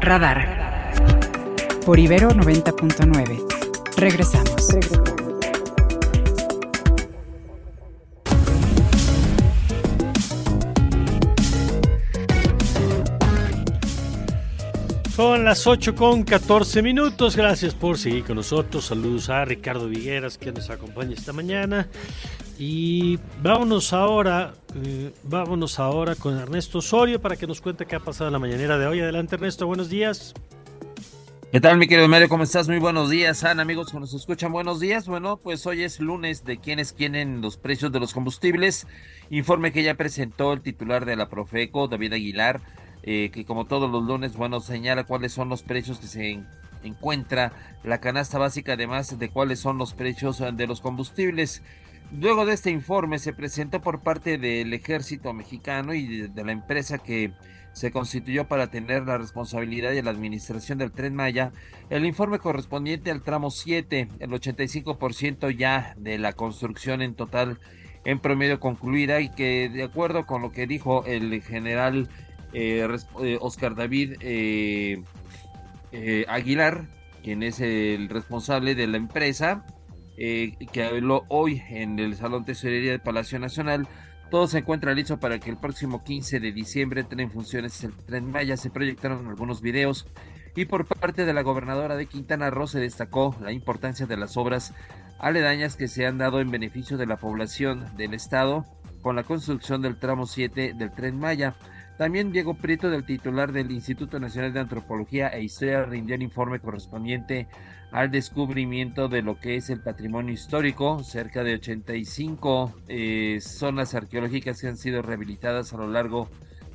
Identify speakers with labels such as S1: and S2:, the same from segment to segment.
S1: Radar. Por Ibero 90.9. Regresamos.
S2: Son las 8 con 14 minutos. Gracias por seguir con nosotros. Saludos a Ricardo Vigueras que nos acompaña esta mañana. Y vámonos ahora, eh, vámonos ahora con Ernesto Osorio para que nos cuente qué ha pasado en la mañanera de hoy. Adelante Ernesto, buenos días.
S3: ¿Qué tal, mi querido Mario? ¿Cómo estás? Muy buenos días, Ana, amigos que nos escuchan. Buenos días. Bueno, pues hoy es lunes de quienes quieren los precios de los combustibles. Informe que ya presentó el titular de la Profeco, David Aguilar, eh, que como todos los lunes, bueno, señala cuáles son los precios que se encuentra la canasta básica, además de cuáles son los precios de los combustibles. Luego de este informe se presentó por parte del ejército mexicano y de, la empresa que se constituyó para tener la responsabilidad de la administración del tren Maya, el informe correspondiente al tramo 7, el 85% ya de la construcción en total en promedio concluida y que de acuerdo con lo que dijo el general eh, eh, Oscar David eh, Aguilar, quien es el responsable de la empresa, eh, que habló hoy en el Salón Tesorería del Palacio Nacional. Todo se encuentra listo para que el próximo 15 de diciembre entre en funciones el tren Maya. Se proyectaron algunos videos y por parte de la gobernadora de Quintana Roo se destacó la importancia de las obras aledañas que se han dado en beneficio de la población del estado con la construcción del tramo 7 del tren Maya. También Diego Prieto, del titular del Instituto Nacional de Antropología e Historia, rindió el informe correspondiente al descubrimiento de lo que es el patrimonio histórico, cerca de 85 eh, zonas arqueológicas que han sido rehabilitadas a lo largo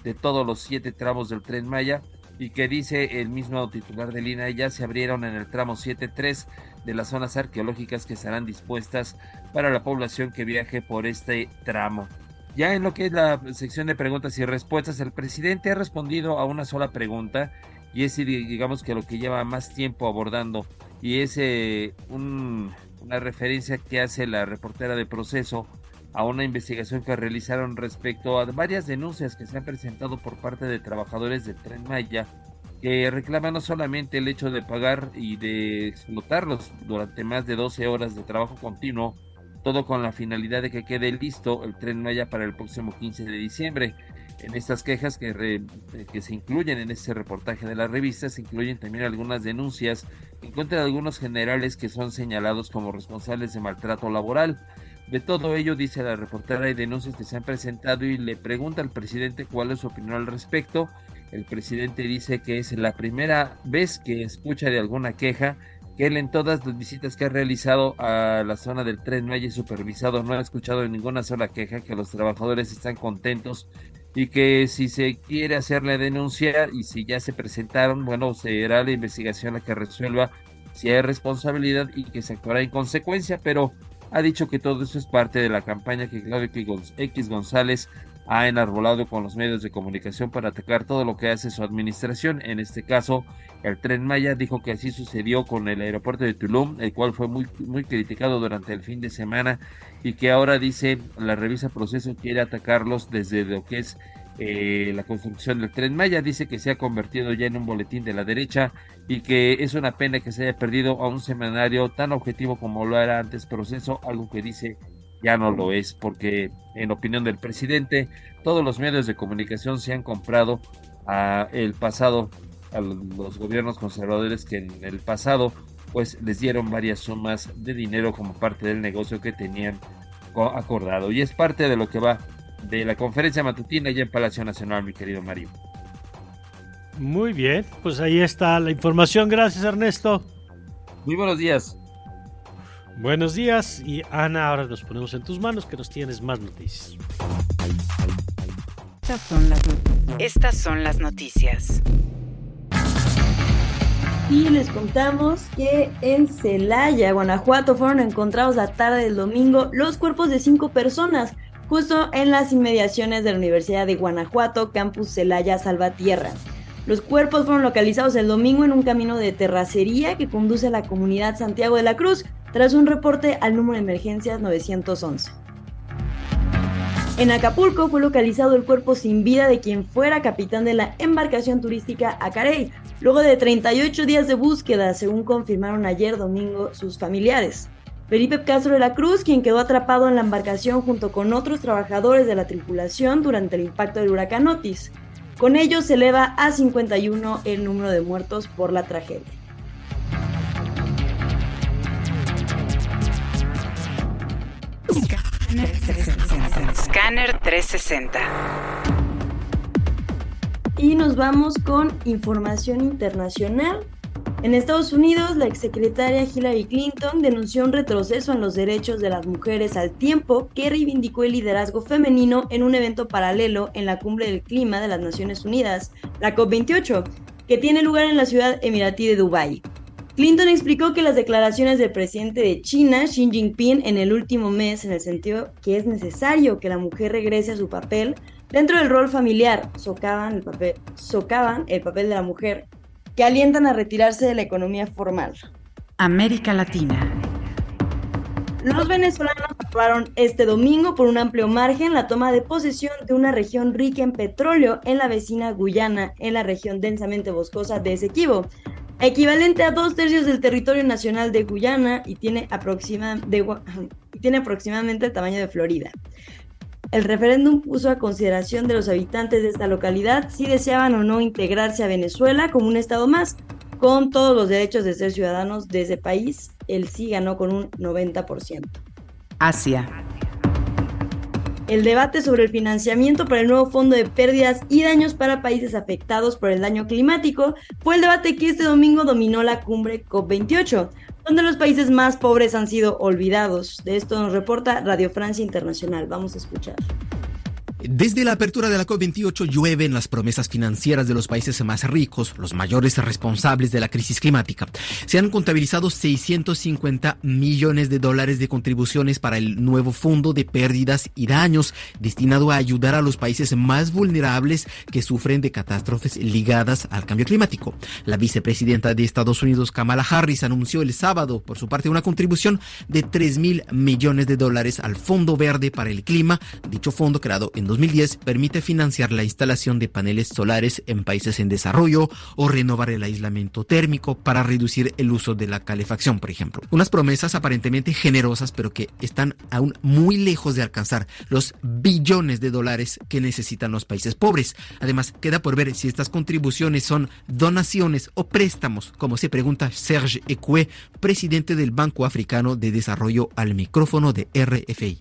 S3: de todos los siete tramos del tren Maya y que dice el mismo titular de línea ya se abrieron en el tramo 7.3 de las zonas arqueológicas que estarán dispuestas para la población que viaje por este tramo. Ya en lo que es la sección de preguntas y respuestas, el presidente ha respondido a una sola pregunta y es digamos que lo que lleva más tiempo abordando y es eh, una referencia que hace la reportera de proceso a una investigación que realizaron respecto a varias denuncias que se han presentado por parte de trabajadores del Tren Maya que reclaman no solamente el hecho de pagar y de explotarlos durante más de 12 horas de trabajo continuo, todo con la finalidad de que quede listo el tren Maya para el próximo 15 de diciembre. En estas quejas que, que se incluyen en este reportaje de la revista se incluyen también algunas denuncias en contra de algunos generales que son señalados como responsables de maltrato laboral. De todo ello, dice la reportera, hay denuncias que se han presentado y le pregunta al presidente cuál es su opinión al respecto. El presidente dice que es la primera vez que escucha de alguna queja que él en todas las visitas que ha realizado a la zona del tren no haya supervisado, no ha escuchado ninguna sola queja, que los trabajadores están contentos y que si se quiere hacer la denuncia y si ya se presentaron, bueno, será la investigación la que resuelva si hay responsabilidad y que se actuará en consecuencia, pero ha dicho que todo eso es parte de la campaña que Claudio X González ha enarbolado con los medios de comunicación para atacar todo lo que hace su administración. En este caso, el tren Maya dijo que así sucedió con el aeropuerto de Tulum, el cual fue muy, muy criticado durante el fin de semana y que ahora dice la revista Proceso quiere atacarlos desde lo que es eh, la construcción del tren Maya. Dice que se ha convertido ya en un boletín de la derecha y que es una pena que se haya perdido a un semanario tan objetivo como lo era antes Proceso, algo que dice ya no lo es, porque en opinión del presidente, todos los medios de comunicación se han comprado a el pasado, a los gobiernos conservadores que en el pasado pues les dieron varias sumas de dinero como parte del negocio que tenían acordado. Y es parte de lo que va de la conferencia matutina ya en Palacio Nacional, mi querido Mario.
S2: Muy bien, pues ahí está la información. Gracias, Ernesto.
S3: Muy buenos días.
S2: Buenos días y Ana, ahora nos ponemos en tus manos que nos tienes más noticias.
S1: Estas son las noticias. Estas son las noticias.
S4: Y les contamos que en Celaya, Guanajuato, fueron encontrados la tarde del domingo los cuerpos de cinco personas, justo en las inmediaciones de la Universidad de Guanajuato, Campus Celaya Salvatierra. Los cuerpos fueron localizados el domingo en un camino de terracería que conduce a la comunidad Santiago de la Cruz, tras un reporte al número de emergencias 911. En Acapulco fue localizado el cuerpo sin vida de quien fuera capitán de la embarcación turística Acarey, luego de 38 días de búsqueda, según confirmaron ayer domingo sus familiares. Felipe Castro de la Cruz, quien quedó atrapado en la embarcación junto con otros trabajadores de la tripulación durante el impacto del huracán Otis. Con ello se eleva a 51 el número de muertos por la tragedia.
S1: Scanner 360.
S4: Y nos vamos con información internacional. En Estados Unidos, la exsecretaria Hillary Clinton denunció un retroceso en los derechos de las mujeres al tiempo que reivindicó el liderazgo femenino en un evento paralelo en la Cumbre del Clima de las Naciones Unidas, la COP28, que tiene lugar en la ciudad emiratí de Dubái. Clinton explicó que las declaraciones del presidente de China, Xi Jinping, en el último mes, en el sentido que es necesario que la mujer regrese a su papel dentro del rol familiar, socavan el papel, socavan el papel de la mujer que alientan a retirarse de la economía formal.
S1: América Latina.
S4: Los venezolanos aprobaron este domingo por un amplio margen la toma de posesión de una región rica en petróleo en la vecina Guyana, en la región densamente boscosa de Esequibo, equivalente a dos tercios del territorio nacional de Guyana y tiene, tiene aproximadamente el tamaño de Florida. El referéndum puso a consideración de los habitantes de esta localidad si deseaban o no integrarse a Venezuela como un estado más, con todos los derechos de ser ciudadanos de ese país. El sí ganó con un 90%.
S1: Asia.
S4: El debate sobre el financiamiento para el nuevo fondo de pérdidas y daños para países afectados por el daño climático fue el debate que este domingo dominó la cumbre COP28, donde los países más pobres han sido olvidados. De esto nos reporta Radio Francia Internacional. Vamos a escuchar.
S5: Desde la apertura de la COP28 llueven las promesas financieras de los países más ricos, los mayores responsables de la crisis climática. Se han contabilizado 650 millones de dólares de contribuciones para el nuevo fondo de pérdidas y daños destinado a ayudar a los países más vulnerables que sufren de catástrofes ligadas al cambio climático. La vicepresidenta de Estados Unidos, Kamala Harris, anunció el sábado, por su parte, una contribución de 3 mil millones de dólares al Fondo Verde para el Clima, dicho fondo creado en 2010 permite financiar la instalación de paneles solares en países en desarrollo o renovar el aislamiento térmico para reducir el uso de la calefacción, por ejemplo. Unas promesas aparentemente generosas, pero que están aún muy lejos de alcanzar los billones de dólares que necesitan los países pobres. Además, queda por ver si estas contribuciones son donaciones o préstamos, como se pregunta Serge Ecue, presidente del Banco Africano de Desarrollo al micrófono de RFI.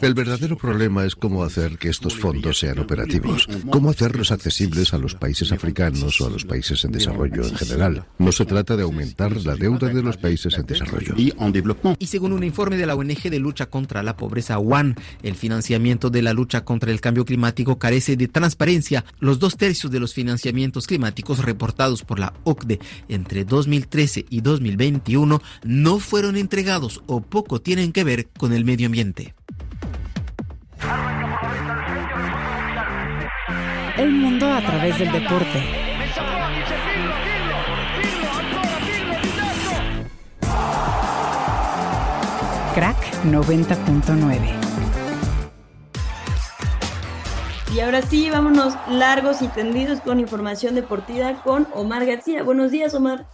S6: El verdadero problema es cómo hacer que estos fondos sean operativos, cómo hacerlos accesibles a los países africanos o a los países en desarrollo en general. No se trata de aumentar la deuda de los países en desarrollo.
S5: Y según un informe de la ONG de lucha contra la pobreza WAN, el financiamiento de la lucha contra el cambio climático carece de transparencia. Los dos tercios de los financiamientos climáticos reportados por la OCDE entre 2013 y 2021 no fueron entregados o poco tienen que ver con el medio ambiente.
S1: El mundo a través del deporte. Crack 90.9.
S4: Y ahora sí, vámonos largos y tendidos con información deportiva con Omar García. Buenos días, Omar.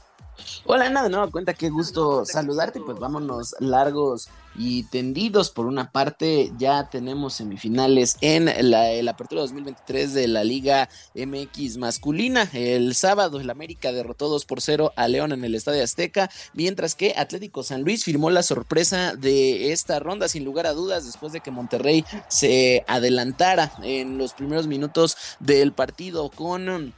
S7: Hola, nada, no, cuenta, qué gusto saludarte. Pues vámonos largos y tendidos. Por una parte, ya tenemos semifinales en la, apertura 2023 de la Liga MX masculina. El sábado, el América derrotó 2 por 0 a León en el Estadio Azteca, mientras que Atlético San Luis firmó la sorpresa de esta ronda, sin lugar a dudas, después de que Monterrey se adelantara en los primeros minutos del partido con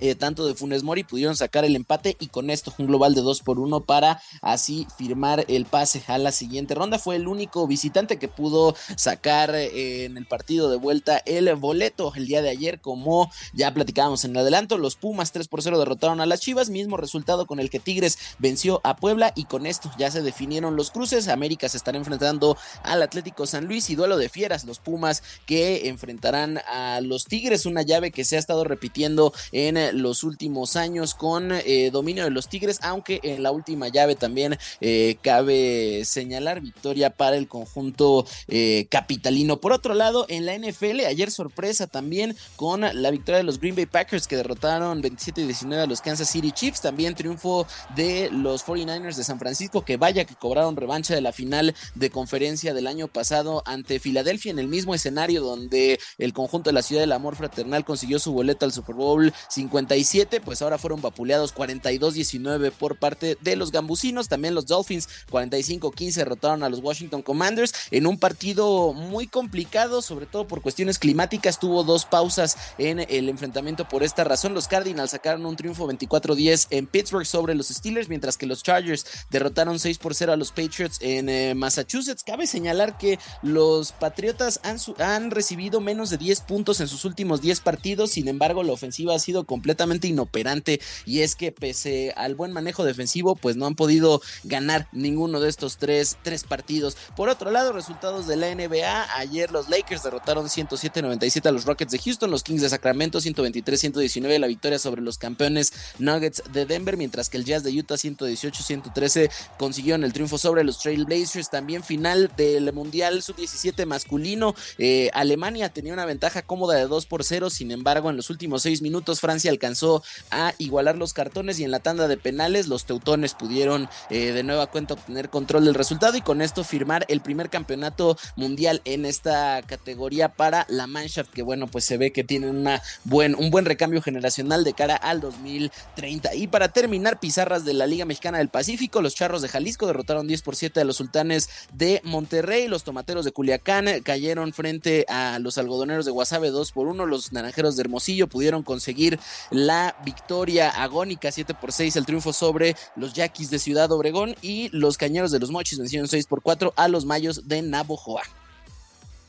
S7: eh, tanto de Funes Mori pudieron sacar el empate y con esto un global de 2 por 1 para así firmar el pase a la siguiente ronda. Fue el único visitante que pudo sacar eh, en el partido de vuelta el boleto el día de ayer, como ya platicábamos en el adelanto. Los Pumas 3 por 0 derrotaron a las Chivas, mismo resultado con el que Tigres venció a Puebla y con esto ya se definieron los cruces. América se estará enfrentando al Atlético San Luis y duelo de fieras, los Pumas que enfrentarán a los Tigres, una llave que se ha estado repitiendo en los últimos años con eh, dominio de los Tigres, aunque en la última llave también eh, cabe señalar victoria para el conjunto eh, capitalino. Por otro lado, en la NFL, ayer sorpresa también con la victoria de los Green Bay Packers que derrotaron 27 19 a los Kansas City Chiefs. También triunfo de los 49ers de San Francisco, que vaya que cobraron revancha de la final de conferencia del año pasado ante Filadelfia en el mismo escenario donde el conjunto de la ciudad del amor fraternal consiguió su boleto al Super Bowl 57, pues ahora fueron vapuleados 42-19 por parte de los gambusinos. También los Dolphins 45-15 derrotaron a los Washington Commanders en un partido muy complicado, sobre todo por cuestiones climáticas. Tuvo dos pausas en el enfrentamiento por esta razón. Los Cardinals sacaron un triunfo 24-10 en Pittsburgh sobre los Steelers, mientras que los Chargers derrotaron 6 por 0 a los Patriots en eh, Massachusetts. Cabe señalar que los Patriotas han, han recibido menos de 10 puntos en sus últimos 10 partidos, sin embargo la ofensiva ha sido completamente inoperante y es que pese al buen manejo defensivo, pues no han podido ganar ninguno de estos tres, tres partidos. Por otro lado, resultados de la NBA, ayer los Lakers derrotaron 107-97 a los Rockets de Houston, los Kings de Sacramento 123-119 la victoria sobre los campeones Nuggets de Denver, mientras que el Jazz de Utah 118-113 consiguieron el triunfo sobre los Trail Blazers. También final del Mundial Sub-17 masculino, eh, Alemania tenía una ventaja cómoda de 2 por 0, sin embargo en los últimos 6 minutos Francia alcanzó a igualar los cartones y en la tanda de penales los teutones pudieron eh, de nueva cuenta obtener control del resultado y con esto firmar el primer campeonato mundial en esta categoría para la Mannschaft que bueno pues se ve que tienen una buen, un buen recambio generacional de cara al 2030 y para terminar pizarras de la Liga Mexicana del Pacífico los Charros de Jalisco derrotaron 10 por 7 a los Sultanes de Monterrey los Tomateros de Culiacán cayeron frente a los Algodoneros de Guasave 2 por 1 los Naranjeros de Hermosillo pudieron conseguir la victoria agónica 7 por 6 el triunfo sobre los Yaquis de Ciudad Obregón y los Cañeros de los Mochis vencieron 6 por 4 a los Mayos de Navojoa.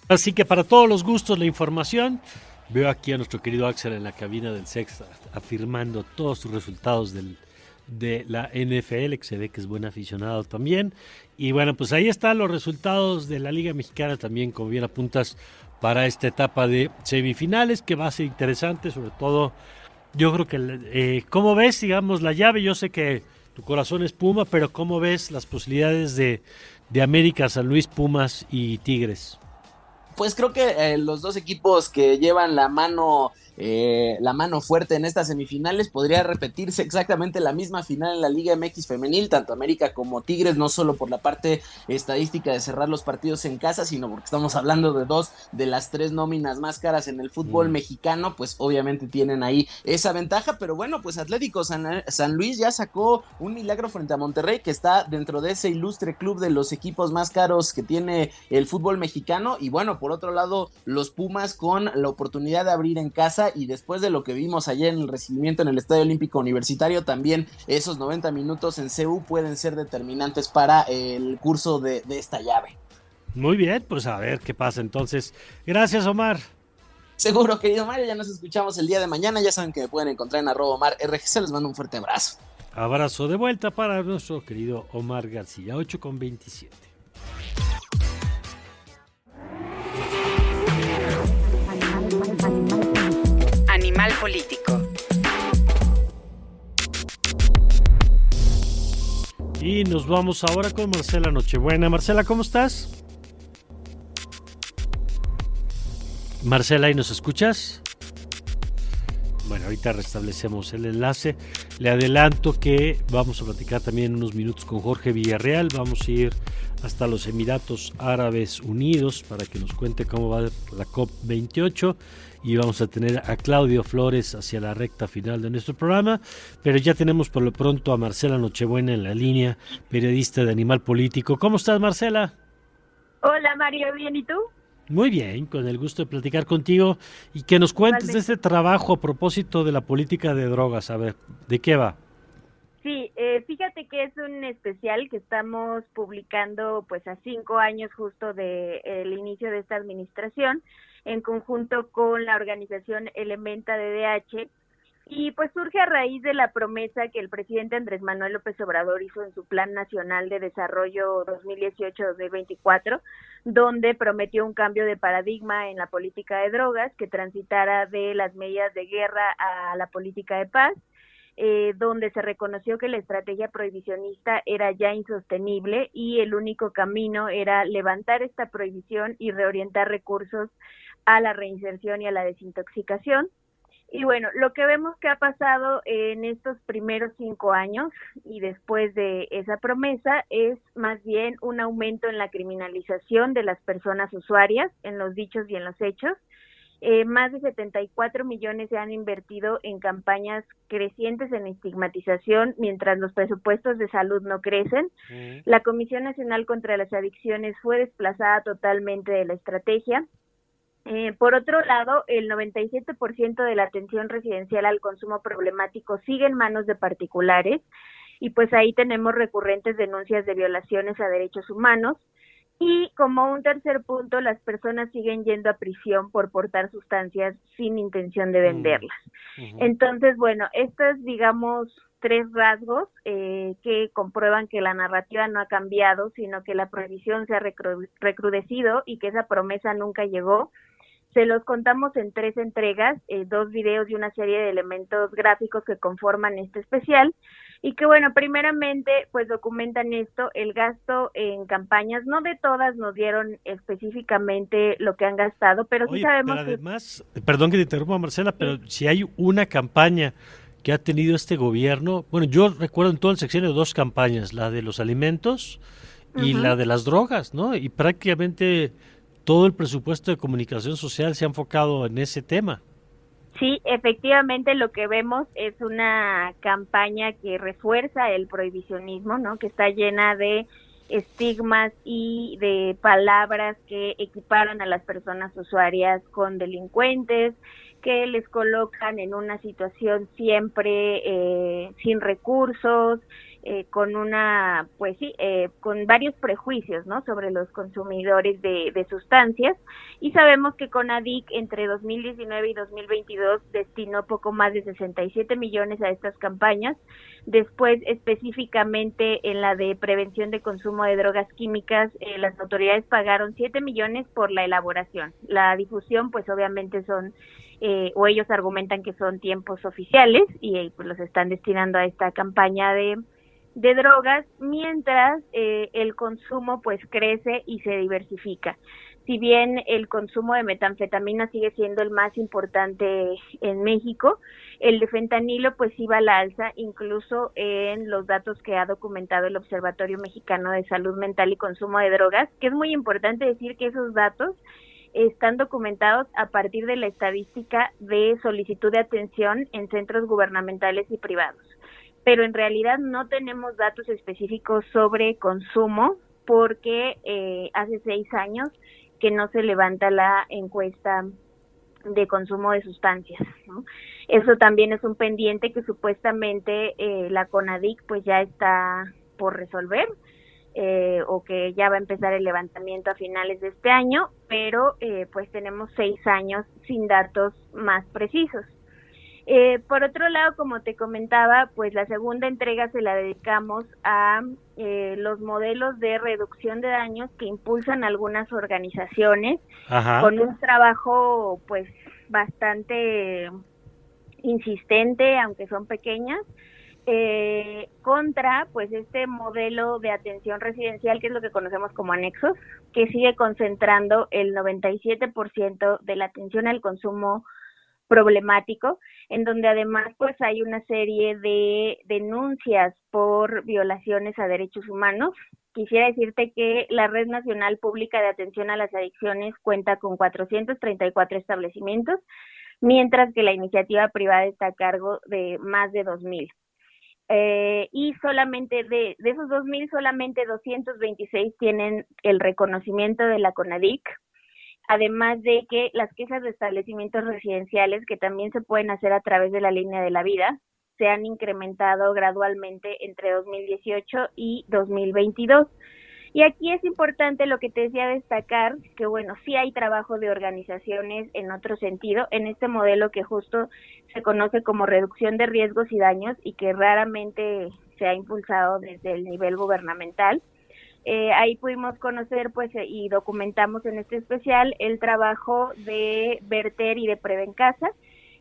S2: Así que para todos los gustos la información, veo aquí a nuestro querido Axel en la cabina del Sex afirmando todos sus resultados del, de la NFL, que se ve que es buen aficionado también. Y bueno, pues ahí están los resultados de la Liga Mexicana también, como bien apuntas, para esta etapa de semifinales, que va a ser interesante, sobre todo, yo creo que, eh, ¿cómo ves, digamos, la llave? Yo sé que tu corazón es Puma, pero ¿cómo ves las posibilidades de, de América, San Luis, Pumas y Tigres?
S7: Pues creo que eh, los dos equipos que llevan la mano eh, la mano fuerte en estas semifinales. Podría repetirse exactamente la misma final en la Liga MX femenil, tanto América como Tigres, no solo por la parte estadística de cerrar los partidos en casa, sino porque estamos hablando de dos de las tres nóminas más caras en el fútbol mm. mexicano, pues obviamente tienen ahí esa ventaja, pero bueno, pues Atlético San, San Luis ya sacó un milagro frente a Monterrey, que está dentro de ese ilustre club de los equipos más caros que tiene el fútbol mexicano, y bueno, por otro lado, los Pumas con la oportunidad de abrir en casa y después de lo que vimos ayer en el recibimiento en el Estadio Olímpico Universitario, también esos 90 minutos en CU pueden ser determinantes para el curso de, esta llave.
S2: Muy bien, pues a ver qué pasa entonces. Gracias, Omar.
S7: Seguro, querido Mario, ya nos escuchamos el día de mañana. Ya saben que me pueden encontrar en arroba Omar RGC. Les mando un fuerte abrazo.
S2: Abrazo de vuelta para nuestro querido Omar García, 8 con 27.
S1: Animal político.
S2: Y nos vamos ahora con Marcela Nochebuena. Marcela, ¿cómo estás? Marcela, ¿y nos escuchas? Bueno, ahorita restablecemos el enlace. Le adelanto que vamos a platicar también unos minutos con Jorge Villarreal. Vamos a ir hasta los Emiratos Árabes Unidos para que nos cuente cómo va la COP28 y vamos a tener a Claudio Flores hacia la recta final de nuestro programa, pero ya tenemos por lo pronto a Marcela Nochebuena en la línea, periodista de Animal Político. ¿Cómo estás, Marcela?
S8: Hola, Mario, ¿bien y tú?
S2: Muy bien, con el gusto de platicar contigo y que nos cuentes de este trabajo a propósito de la política de drogas. A ver, ¿de qué va?
S8: Sí, eh, fíjate que es un especial que estamos publicando pues a cinco años justo del el inicio de esta administración en conjunto con la organización Elementa DDH Y pues surge a raíz de la promesa que el presidente Andrés Manuel López Obrador hizo en su Plan Nacional de Desarrollo 2018-2024, donde prometió un cambio de paradigma en la política de drogas que transitara de las medidas de guerra a la política de paz eh, donde se reconoció que la estrategia prohibicionista era ya insostenible y el único camino era levantar esta prohibición y reorientar recursos a la reinserción y a la desintoxicación. Y bueno, lo que vemos que ha pasado en estos primeros cinco años y después de esa promesa es más bien un aumento en la criminalización de las personas usuarias, en los dichos y en los hechos, eh, más de 74 millones se han invertido en campañas crecientes en estigmatización, mientras los presupuestos de salud no crecen. La Comisión Nacional contra las Adicciones fue desplazada totalmente de la estrategia. Eh, por otro lado, el 97% de la atención residencial al consumo problemático sigue en manos de particulares y pues ahí tenemos recurrentes denuncias de violaciones a derechos humanos. Y como un tercer punto, las personas siguen yendo a prisión por portar sustancias sin intención de mm. venderlas. Entonces, bueno, estos, digamos, tres rasgos eh, que comprueban que la narrativa no ha cambiado, sino que la prohibición se ha recrudecido y que esa promesa nunca llegó. Se los contamos en tres entregas, eh, dos videos y una serie de elementos gráficos que conforman este especial y que bueno, primeramente pues documentan esto, el gasto en campañas, no de todas nos dieron específicamente lo que han gastado, pero sí sabemos
S2: pero además, perdón que te interrumpa Marcela, pero si hay una campaña que ha tenido este gobierno, bueno, yo recuerdo en todo el sexenio dos campañas, la de los alimentos y la de las drogas, ¿no? Y prácticamente todo el presupuesto de comunicación social se ha enfocado en ese tema.
S8: Sí, efectivamente lo que vemos es una campaña que refuerza el prohibicionismo, ¿no? Que está llena de estigmas y de palabras que equiparan a las personas usuarias con delincuentes, que les colocan en una situación siempre eh, sin recursos, eh, con una, pues sí, eh, con varios prejuicios, ¿no? Sobre los consumidores de, sustancias. Y sabemos que CONADIC entre 2019 y 2022 destinó poco más de 67 millones a estas campañas. Después, específicamente en la de prevención de consumo de drogas químicas, eh, las autoridades pagaron 7 millones por la elaboración. La difusión, pues obviamente son eh, o ellos argumentan que son tiempos oficiales y pues los están destinando a esta campaña de de drogas mientras eh, el consumo pues crece y se diversifica. Si bien el consumo de metanfetamina sigue siendo el más importante en México, el de fentanilo pues iba a la alza incluso en los datos que ha documentado el Observatorio Mexicano de Salud Mental y Consumo de Drogas, que es muy importante decir que esos datos están documentados a partir de la estadística de solicitud de atención en centros gubernamentales y privados pero en realidad no tenemos datos específicos sobre consumo porque eh, hace seis años que no se levanta la encuesta de consumo de sustancias. Eso también es un pendiente que supuestamente eh, la CONADIC pues ya está por resolver eh, o que ya va a empezar el levantamiento a finales de este año, pero pues tenemos seis años sin datos más precisos. Eh, por otro lado, como te comentaba, pues la segunda entrega se la dedicamos a eh, los modelos de reducción de daños que impulsan algunas organizaciones con un trabajo pues bastante insistente, aunque son pequeñas, eh, contra pues este modelo de atención residencial que es lo que conocemos como anexos, que sigue concentrando el 97% de la atención al consumo problemático, en donde además pues hay una serie de denuncias por violaciones a derechos humanos. Quisiera decirte que la Red Nacional Pública de Atención a las Adicciones cuenta con 434 establecimientos, mientras que la iniciativa privada está a cargo de más de 2.000. Eh, y solamente de, de esos 2.000, solamente 226 tienen el reconocimiento de la CONADIC, además de que las quejas de establecimientos residenciales, que también se pueden hacer a través de la línea de la vida, se han incrementado gradualmente entre 2018 y 2022. Y aquí es importante lo que te decía destacar, que bueno, sí hay trabajo de organizaciones en otro sentido, en este modelo que justo se conoce como reducción de riesgos y daños y que raramente se ha impulsado desde el nivel gubernamental. Eh, ahí pudimos conocer pues y documentamos en este especial el trabajo de Verter y de Prevencasa,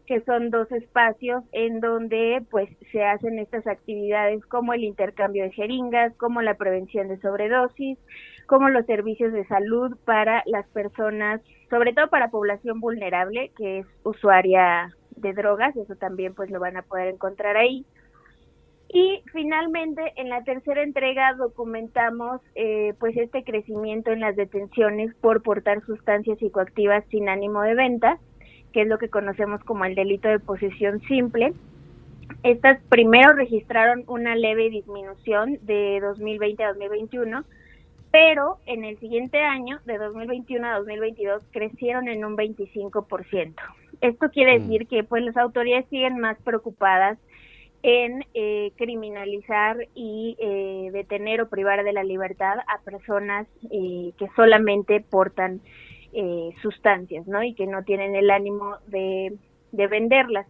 S8: que son dos espacios en donde pues se hacen estas actividades como el intercambio de jeringas, como la prevención de sobredosis, como los servicios de salud para las personas, sobre todo para población vulnerable que es usuaria de drogas, eso también pues lo van a poder encontrar ahí. Y finalmente, en la tercera entrega documentamos eh, pues este crecimiento en las detenciones por portar sustancias psicoactivas sin ánimo de venta que es lo que conocemos como el delito de posesión simple. Estas primero registraron una leve disminución de 2020 a 2021, pero en el siguiente año, de 2021 a 2022, crecieron en un 25%. Esto quiere mm. decir que pues las autoridades siguen más preocupadas en eh, criminalizar y eh, detener o privar de la libertad a personas eh, que solamente portan eh, sustancias, ¿no? Y que no tienen el ánimo de, de venderlas.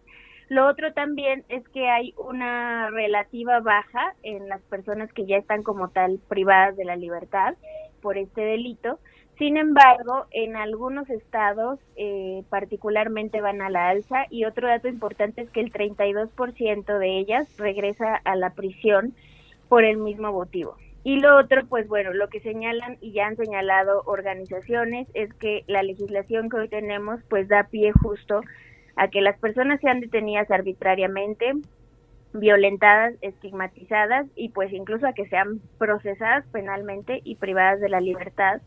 S8: Lo otro también es que hay una relativa baja en las personas que ya están como tal privadas de la libertad por este delito. Sin embargo, en algunos estados eh, particularmente van a la alza y otro dato importante es que el 32% de ellas regresa a la prisión por el mismo motivo. Y lo otro, pues bueno, lo que señalan y ya han señalado organizaciones es que la legislación que hoy tenemos pues da pie justo a que las personas sean detenidas arbitrariamente, violentadas, estigmatizadas y pues incluso a que sean procesadas penalmente y privadas de la libertad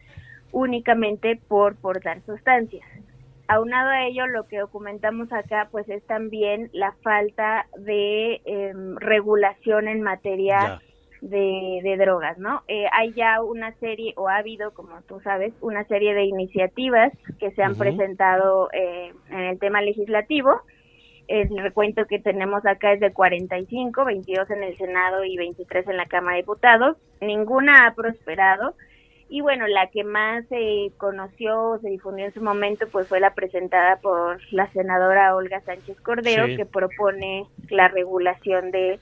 S8: únicamente por portar sustancias. Aunado a ello, lo que documentamos acá pues es también la falta de em, regulación en materia de, drogas, ¿no? Eh, hay ya una serie, o ha habido, como tú sabes, una serie de iniciativas que se han presentado eh, en el tema legislativo. El recuento que tenemos acá es de 45, 22 en el Senado y 23 en la Cámara de Diputados. Ninguna ha prosperado. Y bueno, la que más se conoció, se difundió en su momento, pues fue la presentada por la senadora Olga Sánchez Cordero, que propone la regulación de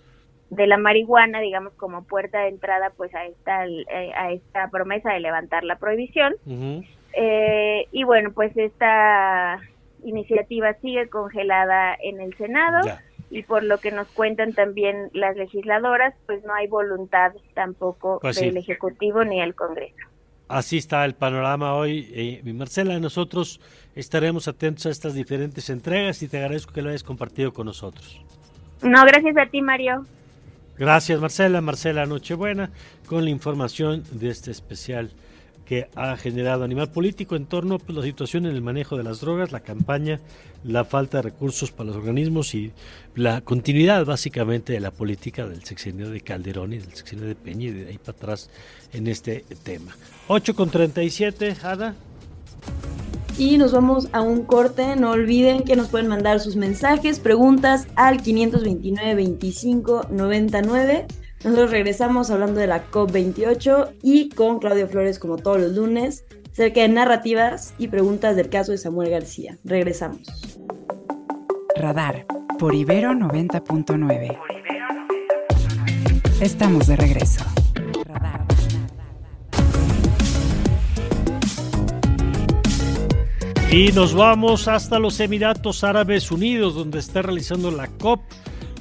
S8: de la marihuana, digamos, como puerta de entrada pues a esta, eh, a esta promesa de levantar la prohibición. Eh, y bueno, pues esta iniciativa sigue congelada en el Senado y por lo que nos cuentan también las legisladoras, pues no hay voluntad tampoco pues del Ejecutivo ni del Congreso.
S2: Así está el panorama hoy. Eh, Marcela, nosotros estaremos atentos a estas diferentes entregas y te agradezco que lo hayas compartido con nosotros.
S8: No, gracias a ti, Mario.
S2: Gracias Marcela, Marcela Nochebuena, con la información de este especial que ha generado Animal Político en torno a pues, la situación en el manejo de las drogas, la campaña, la falta de recursos para los organismos y la continuidad básicamente de la política del sexenio de Calderón y del sexenio de Peña y de ahí para atrás en este tema. 8 con 37, Ada.
S4: Y nos vamos a un corte. No olviden que nos pueden mandar sus mensajes, preguntas al 529 25 99. Nosotros regresamos hablando de la COP28 y con Claudio Flores como todos los lunes, cerca de narrativas y preguntas del caso de Samuel García. Regresamos.
S1: Radar por Ibero 90.9. Estamos de regreso.
S2: Y nos vamos hasta los Emiratos Árabes Unidos, donde está realizando la COP,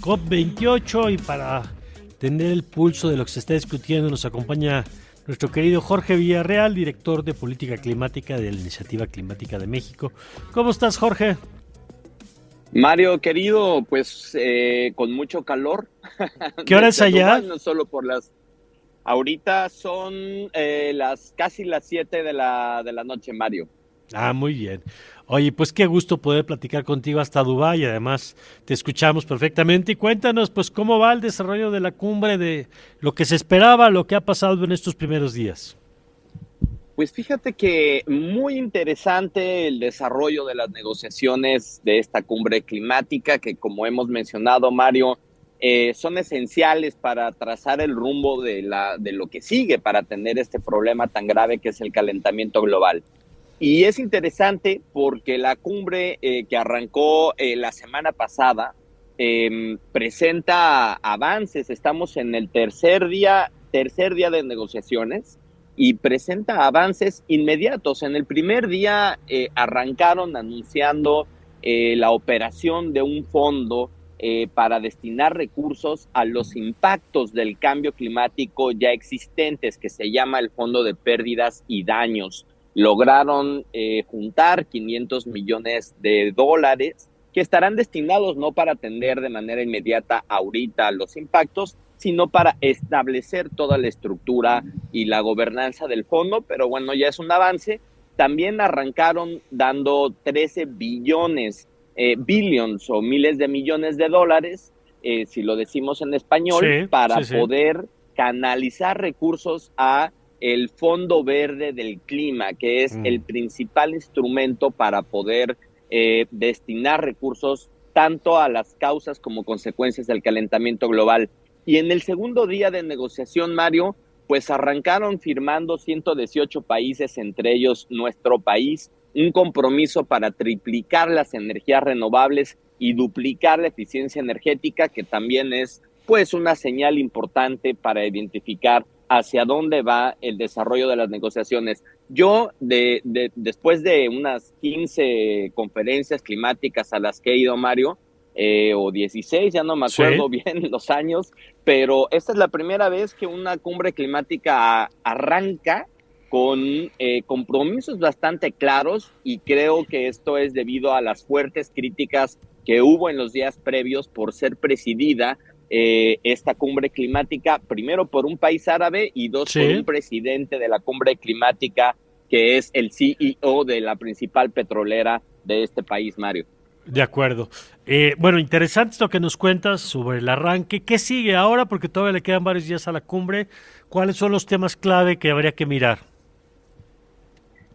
S2: COP28. Y para tener el pulso de lo que se está discutiendo, nos acompaña nuestro querido Jorge Villarreal, director de Política Climática de la Iniciativa Climática de México. ¿Cómo estás, Jorge?
S9: Mario, querido, pues eh, con mucho calor.
S2: ¿Qué hora es allá?
S9: no solo por las... Ahorita son eh, las casi las 7 de la, de la noche, Mario.
S2: Ah, muy bien. Oye, pues qué gusto poder platicar contigo hasta Dubái. Además, te escuchamos perfectamente. Y cuéntanos, pues, cómo va el desarrollo de la cumbre, de lo que se esperaba, lo que ha pasado en estos primeros días.
S9: Pues fíjate que muy interesante el desarrollo de las negociaciones de esta cumbre climática, que como hemos mencionado, Mario, eh, son esenciales para trazar el rumbo de, la, de lo que sigue para tener este problema tan grave que es el calentamiento global. Y es interesante porque la cumbre eh, que arrancó eh, la semana pasada em, presenta avances. Estamos en el tercer día, tercer día de negociaciones y presenta avances inmediatos. En el primer día arrancaron anunciando la operación de un fondo eh, para destinar recursos a los impactos del cambio climático ya existentes, que se llama el Fondo de Pérdidas y Daños. Lograron eh, juntar 500 millones de dólares que estarán destinados no para atender de manera inmediata ahorita los impactos, sino para establecer toda la estructura y la gobernanza del fondo, pero bueno, ya es un avance. También arrancaron dando 13 billones eh, billions o miles de millones de dólares, eh, si lo decimos en español, para poder canalizar recursos a el Fondo Verde del Clima, que es mm. el principal instrumento para poder eh, destinar recursos tanto a las causas como consecuencias del calentamiento global. Y en el segundo día de negociación, Mario, pues arrancaron firmando 118 países, entre ellos nuestro país, un compromiso para triplicar las energías renovables y duplicar la eficiencia energética, que también es pues una señal importante para identificar hacia dónde va el desarrollo de las negociaciones. Yo, de, después de unas 15 conferencias climáticas a las que he ido, Mario, eh, o 16, ya no me acuerdo bien los años, pero esta es la primera vez que una cumbre climática arranca con eh, compromisos bastante claros y creo que esto es debido a las fuertes críticas que hubo en los días previos por ser presidida eh, esta cumbre climática, primero por un país árabe y dos por un presidente de la cumbre climática que es el CEO de la principal petrolera de este país, Mario.
S2: De acuerdo. Eh, bueno, interesante esto que nos cuentas sobre el arranque. ¿Qué sigue ahora? Porque todavía le quedan varios días a la cumbre. ¿Cuáles son los temas clave que habría que mirar?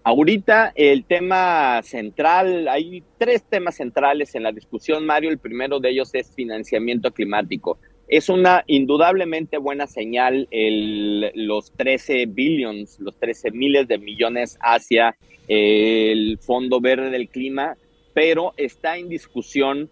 S9: Ahorita el tema central, hay tres temas centrales en la discusión, Mario. El primero de ellos es financiamiento climático. Es una indudablemente buena señal el, los 13 billions, los 13 miles de millones hacia el Fondo Verde del Clima, pero está en discusión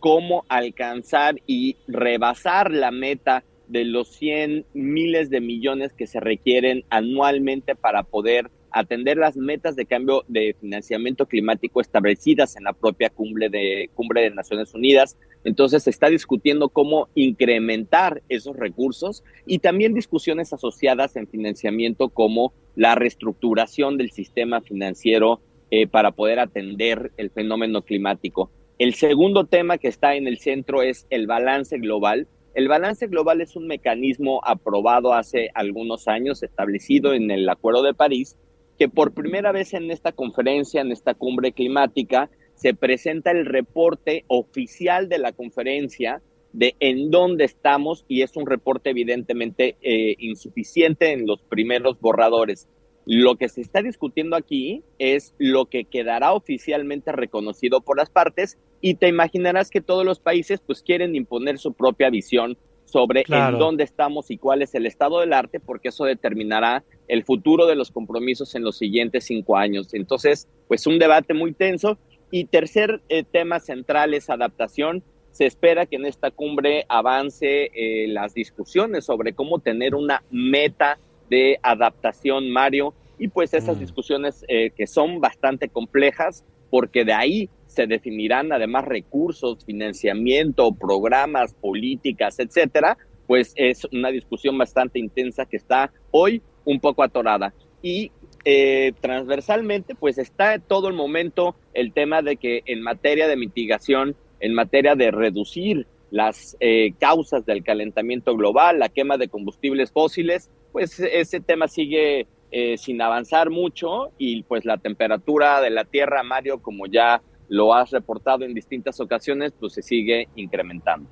S9: cómo alcanzar y rebasar la meta de los 100 miles de millones que se requieren anualmente para poder atender las metas de cambio de financiamiento climático establecidas en la propia cumbre de, cumbre de Naciones Unidas. Entonces se está discutiendo cómo incrementar esos recursos y también discusiones asociadas en financiamiento como la reestructuración del sistema financiero eh, para poder atender el fenómeno climático. El segundo tema que está en el centro es el balance global. El balance global es un mecanismo aprobado hace algunos años, establecido en el Acuerdo de París, que por primera vez en esta conferencia, en esta cumbre climática, se presenta el reporte oficial de la conferencia de en dónde estamos y es un reporte evidentemente eh, insuficiente en los primeros borradores. Lo que se está discutiendo aquí es lo que quedará oficialmente reconocido por las partes y te imaginarás que todos los países pues quieren imponer su propia visión sobre en dónde estamos y cuál es el estado del arte, porque eso determinará el futuro de los compromisos en los siguientes cinco años. Entonces, pues un debate muy tenso. Y tercer eh, tema central es adaptación. Se espera que en esta cumbre avance eh, las discusiones sobre cómo tener una meta de adaptación, Mario, y pues esas mm. discusiones eh, que son bastante complejas, porque de ahí se definirán además recursos, financiamiento, programas, políticas, etcétera, pues es una discusión bastante intensa que está hoy un poco atorada. Y eh, transversalmente, pues está todo el momento el tema de que en materia de mitigación, en materia de reducir las eh, causas del calentamiento global, la quema de combustibles fósiles, pues ese tema sigue eh, sin avanzar mucho y pues la temperatura de la Tierra, Mario, como ya lo has reportado en distintas ocasiones, pues se sigue incrementando.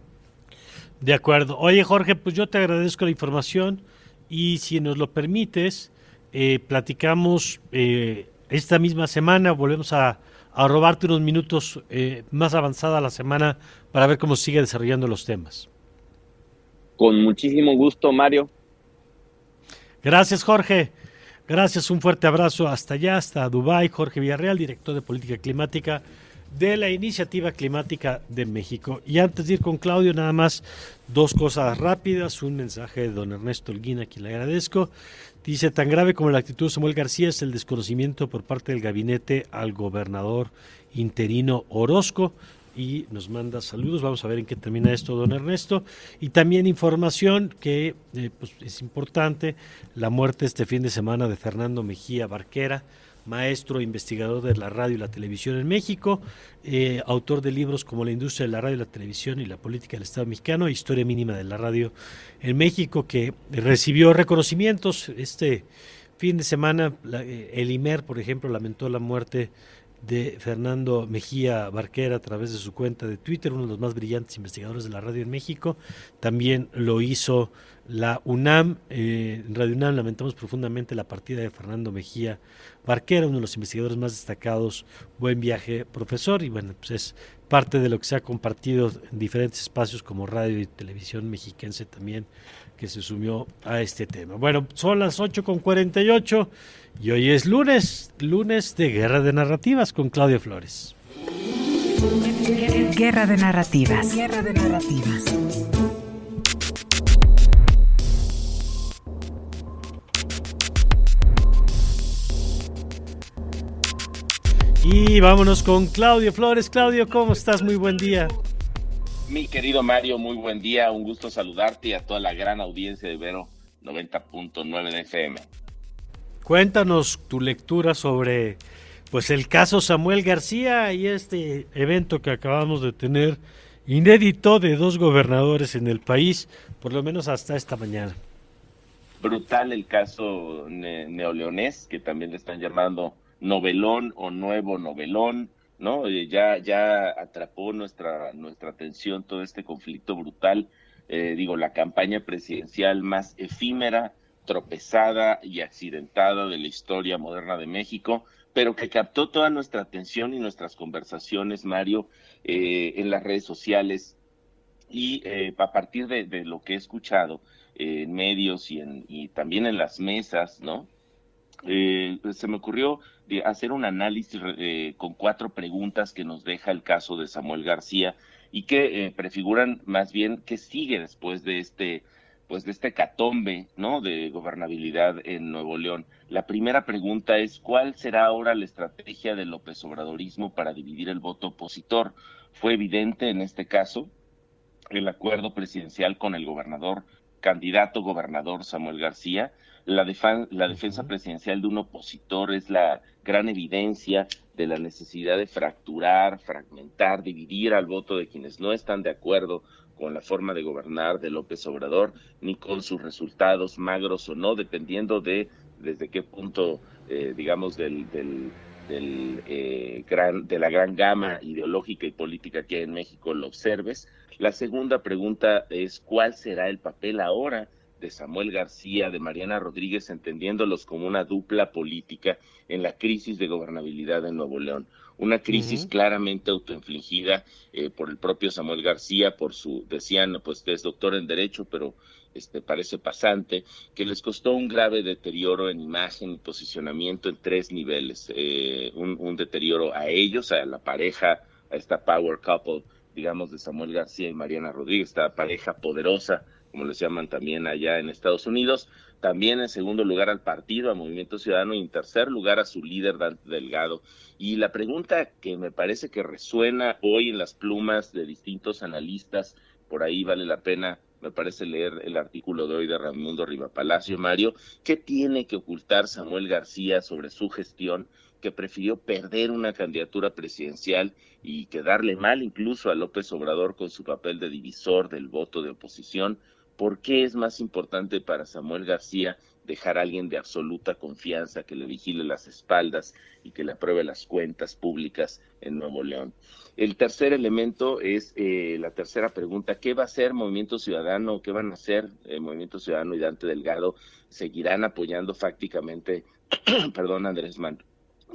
S2: De acuerdo. Oye, Jorge, pues yo te agradezco la información y si nos lo permites, eh, platicamos eh, esta misma semana, volvemos a, robarte unos minutos eh, más avanzada la semana para ver cómo sigue desarrollando los temas.
S9: Con muchísimo gusto, Mario.
S2: Gracias, Jorge. Gracias, un fuerte abrazo hasta allá, hasta Dubái. Jorge Villarreal, director de Política Climática de la Iniciativa Climática de México. Y antes de ir con Claudio, nada más dos cosas rápidas. Un mensaje de don Ernesto Olguín, a quien le agradezco. Dice, tan grave como la actitud de Samuel García es el desconocimiento por parte del gabinete al gobernador interino Orozco y nos manda saludos. Vamos a ver en qué termina esto, don Ernesto. Y también información que eh, pues, es importante, la muerte este fin de semana de Fernando Mejía Barquera, maestro investigador de la radio y la televisión en México, eh, autor de libros como La industria de la radio la televisión y la política del Estado mexicano, Historia mínima de la radio en México, que recibió reconocimientos este fin de semana. Eh, el IMER, por ejemplo, lamentó la muerte de Fernando Mejía Barquera a través de su cuenta de Twitter, uno de los más brillantes investigadores de la radio en México. También lo hizo la UNAM. Eh, en Radio UNAM lamentamos profundamente la partida de Fernando Mejía Barquera, uno de los investigadores más destacados. Buen viaje, profesor. Y bueno, pues es parte de lo que se ha compartido en diferentes espacios como radio y televisión mexiquense también que se sumió a este tema. Bueno, son las 8 con 48 y hoy es lunes, lunes de Guerra de Narrativas con Claudio Flores.
S1: Guerra de Narrativas. Guerra de Narrativas.
S2: Y vámonos con Claudio Flores. Claudio, ¿cómo estás? Muy buen día.
S10: Mi querido Mario, muy buen día, un gusto saludarte y a toda la gran audiencia de Vero 90.9 de FM.
S2: Cuéntanos tu lectura sobre pues el caso Samuel García y este evento que acabamos de tener inédito de dos gobernadores en el país, por lo menos hasta esta mañana.
S10: Brutal el caso neoleonés, que también le están llamando novelón o nuevo novelón ¿no? Eh, ya, ya atrapó nuestra, nuestra atención todo este conflicto brutal, eh, digo, la campaña presidencial más efímera, tropezada y accidentada de la historia moderna de México, pero que captó toda nuestra atención y nuestras conversaciones, Mario, eh, en las redes sociales y a partir de, lo que he escuchado en medios y, en, y también en las mesas, ¿no? Eh, pues, se me ocurrió hacer un análisis eh, con cuatro preguntas que nos deja el caso de Samuel García y que eh, prefiguran más bien qué sigue después de este pues de este catombe no de gobernabilidad en Nuevo León. La primera pregunta es cuál será ahora la estrategia del López Obradorismo para dividir el voto opositor. Fue evidente en este caso el acuerdo presidencial con el gobernador candidato gobernador Samuel García la, la defensa presidencial de un opositor es la gran evidencia de la necesidad de fracturar, fragmentar, dividir al voto de quienes no están de acuerdo con la forma de gobernar de López Obrador, ni con sus resultados magros o no, dependiendo de desde qué punto, eh, digamos, del, del, eh, gran, de la gran gama ideológica y política que hay en México lo observes. La segunda pregunta es, ¿cuál será el papel ahora de Samuel García, de Mariana Rodríguez, entendiéndolos como una dupla política en la crisis de gobernabilidad en Nuevo León. Una crisis claramente autoinfligida eh, por el propio Samuel García, por su, decían, pues que es doctor en Derecho, pero este, parece pasante, que les costó un grave deterioro en imagen y posicionamiento en tres niveles. Eh, un, un deterioro a ellos, a la pareja, a esta power couple, digamos, de Samuel García y Mariana Rodríguez, esta pareja poderosa como les llaman también allá en Estados Unidos. También en segundo lugar al partido, a Movimiento Ciudadano, y en tercer lugar a su líder, Dante Delgado. Y la pregunta que me parece que resuena hoy en las plumas de distintos analistas, por ahí vale la pena, me parece leer el artículo de hoy de Raimundo Palacio, Mario, ¿qué tiene que ocultar Samuel García sobre su gestión? Que prefirió perder una candidatura presidencial y quedarle mal incluso a López Obrador con su papel de divisor del voto de oposición ¿Por qué es más importante para Samuel García dejar a alguien de absoluta confianza que le vigile las espaldas y que le apruebe las cuentas públicas en Nuevo León? El tercer elemento es eh, la tercera pregunta, ¿qué va a hacer Movimiento Ciudadano? ¿Qué van a hacer eh, Movimiento Ciudadano y Dante Delgado? ¿Seguirán apoyando fácticamente, perdón, Andrés Manuel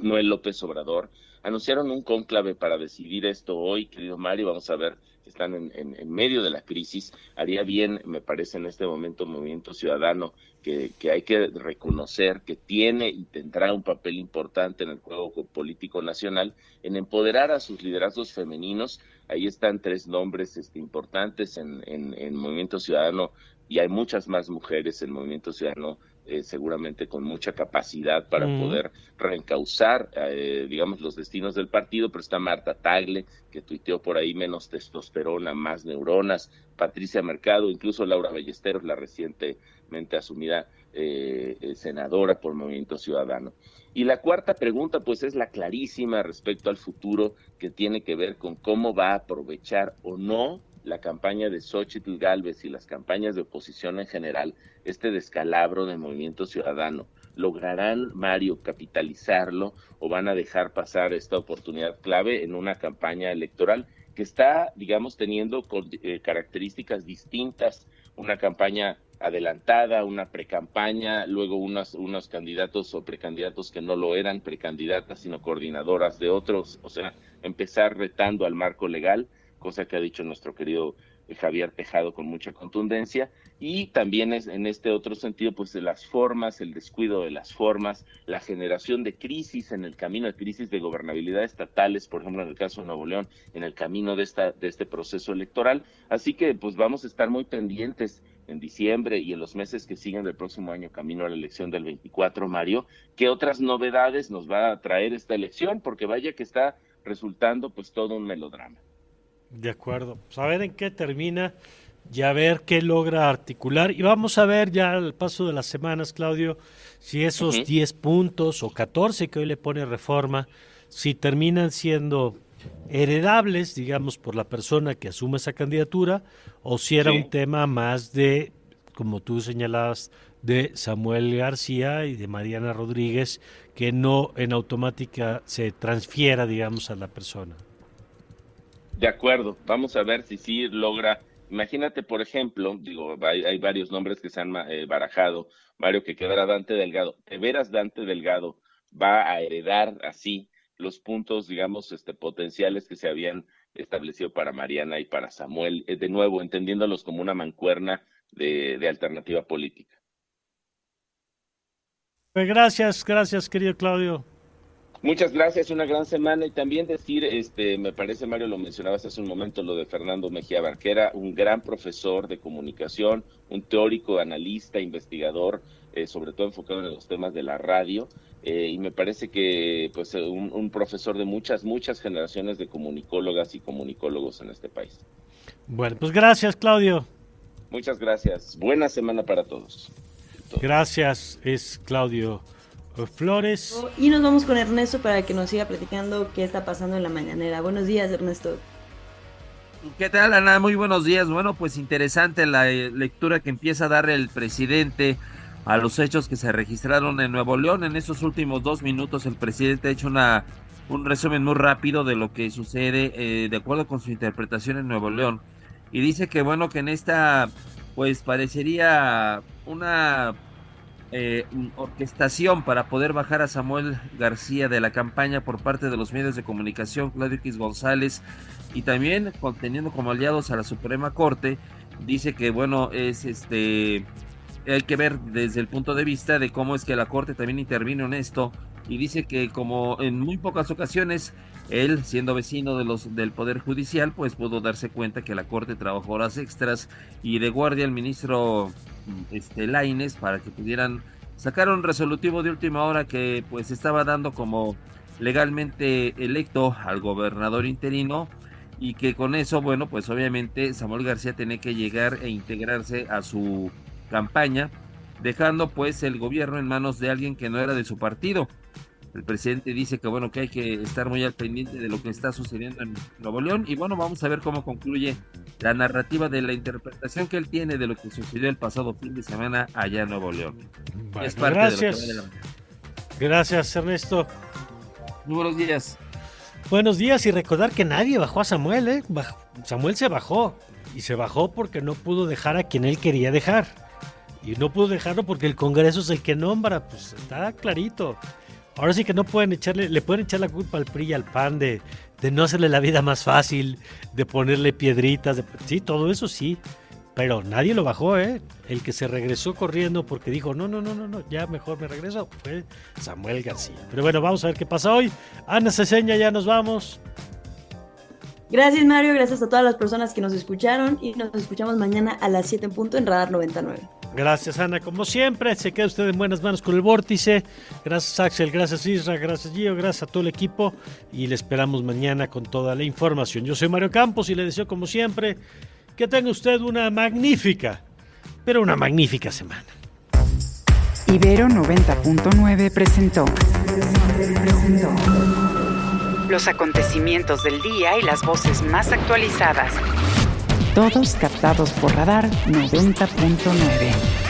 S10: López Obrador? Anunciaron un cónclave para decidir esto hoy, querido Mario, vamos a ver están en, medio de la crisis. Haría bien, me parece, en este momento Movimiento Ciudadano, que, hay que reconocer que tiene y tendrá un papel importante en el juego político nacional, en empoderar a sus liderazgos femeninos. Ahí están tres nombres este, importantes en Movimiento Ciudadano y hay muchas más mujeres en Movimiento Ciudadano eh, seguramente con mucha capacidad para poder reencauzar, eh, digamos, los destinos del partido, pero está Marta Tagle, que tuiteó por ahí menos testosterona, más neuronas, Patricia Mercado, incluso Laura Ballesteros, la recientemente asumida eh, senadora por Movimiento Ciudadano. Y la cuarta pregunta, pues, es la clarísima respecto al futuro, que tiene que ver con cómo va a aprovechar o no la campaña de Xochitl Galvez y las campañas de oposición en general, este descalabro del movimiento ciudadano, ¿lograrán, Mario, capitalizarlo o van a dejar pasar esta oportunidad clave en una campaña electoral que está, digamos, teniendo eh, características distintas, una campaña adelantada, una precampaña, luego unos, unos candidatos o precandidatos que no lo eran precandidatas, sino coordinadoras de otros, o sea, empezar retando al marco legal cosa que ha dicho nuestro querido Javier Tejado con mucha contundencia, y también es en este otro sentido, pues de las formas, el descuido de las formas, la generación de crisis en el camino de crisis de gobernabilidad estatales, por ejemplo, en el caso de Nuevo León, en el camino de, esta, de este proceso electoral. Así que pues vamos a estar muy pendientes en diciembre y en los meses que siguen del próximo año camino a la elección del 24, Mario, qué otras novedades nos va a traer esta elección, porque vaya que está resultando pues todo un melodrama.
S2: De acuerdo. Pues a ver en qué termina y a ver qué logra articular. Y vamos a ver ya al paso de las semanas, Claudio, si esos 10 puntos o 14 que hoy le pone reforma, si terminan siendo heredables, digamos, por la persona que asume esa candidatura, o si era un tema más de, como tú señalabas, de Samuel García y de Mariana Rodríguez, que no en automática se transfiera, digamos, a la persona.
S10: De acuerdo, vamos a ver si sí logra. Imagínate, por ejemplo, digo, hay, varios nombres que se han eh, barajado. Mario, que quedará Dante Delgado. ¿De veras Dante Delgado va a heredar así los puntos, digamos, este, potenciales que se habían establecido para Mariana y para Samuel? Eh, de nuevo, entendiéndolos como una mancuerna de, de alternativa política.
S2: Pues gracias, gracias, querido Claudio.
S10: Muchas gracias, una gran semana y también decir, este, me parece Mario lo mencionabas hace un momento, lo de Fernando Mejía Barquera, un gran profesor de comunicación, un teórico, analista, investigador, eh, sobre todo enfocado en los temas de la radio, eh, y me parece que pues un, un, profesor de muchas, muchas generaciones de comunicólogas y comunicólogos en este país.
S2: Bueno, pues gracias Claudio.
S10: Muchas gracias, buena semana para todos.
S2: Gracias, es Claudio. Flores.
S4: Y nos vamos con Ernesto para que nos siga platicando qué está pasando en la mañanera. Buenos días, Ernesto.
S3: ¿Qué tal, Ana? Muy buenos días. Bueno, pues interesante la eh, lectura que empieza a dar el presidente a los hechos que se registraron en Nuevo León. En estos últimos dos minutos, el presidente ha hecho una, un resumen muy rápido de lo que sucede eh, de acuerdo con su interpretación en Nuevo León. Y dice que, bueno, que en esta, pues parecería una eh, orquestación para poder bajar a Samuel García de la campaña por parte de los medios de comunicación, Claudio X González, y también conteniendo como aliados a la Suprema Corte, dice que bueno, es este hay que ver desde el punto de vista de cómo es que la Corte también intervino en esto y dice que como en muy pocas ocasiones él siendo vecino de los del poder judicial pues pudo darse cuenta que la Corte trabajó horas extras y de guardia el ministro este, Laines para que pudieran sacar un resolutivo de última hora que pues estaba dando como legalmente electo al gobernador interino y que con eso, bueno, pues obviamente Samuel García tiene que llegar e integrarse a su campaña, dejando pues el gobierno en manos de alguien que no era de su partido. El presidente dice que bueno, que hay que estar muy al pendiente de lo que está sucediendo en Nuevo León y bueno, vamos a ver cómo concluye la narrativa de la interpretación que él tiene de lo que sucedió el pasado fin de semana allá en Nuevo León.
S2: es parte gracias. De lo que Gracias, Ernesto.
S3: Muy buenos días.
S2: Buenos días y recordar que nadie bajó a Samuel, ¿eh? Samuel se bajó y se bajó porque no pudo dejar a quien él quería dejar. Y no pudo dejarlo porque el Congreso es el que nombra, pues está clarito. Ahora sí que no pueden echarle, le pueden echar la culpa al PRI y al PAN de, de no hacerle la vida más fácil, de ponerle piedritas, de, sí, todo eso sí, pero nadie lo bajó, ¿eh? El que se regresó corriendo porque dijo, no, no, no, no, no, ya mejor me regreso, fue Samuel García. Pero bueno, vamos a ver qué pasa hoy. Ana Ceseña, ya nos vamos.
S4: Gracias Mario, gracias a todas las personas que nos escucharon y nos escuchamos mañana a las 7 en punto en Radar 99.
S2: Gracias Ana, como siempre, se queda usted en buenas manos con el vórtice. Gracias Axel, gracias Isra, gracias Gio, gracias a todo el equipo y le esperamos mañana con toda la información. Yo soy Mario Campos y le deseo como siempre que tenga usted una magnífica, pero una magnífica semana.
S1: Ibero 90.9 presentó los acontecimientos del día y las voces más actualizadas. Todos captados por Radar 90.9.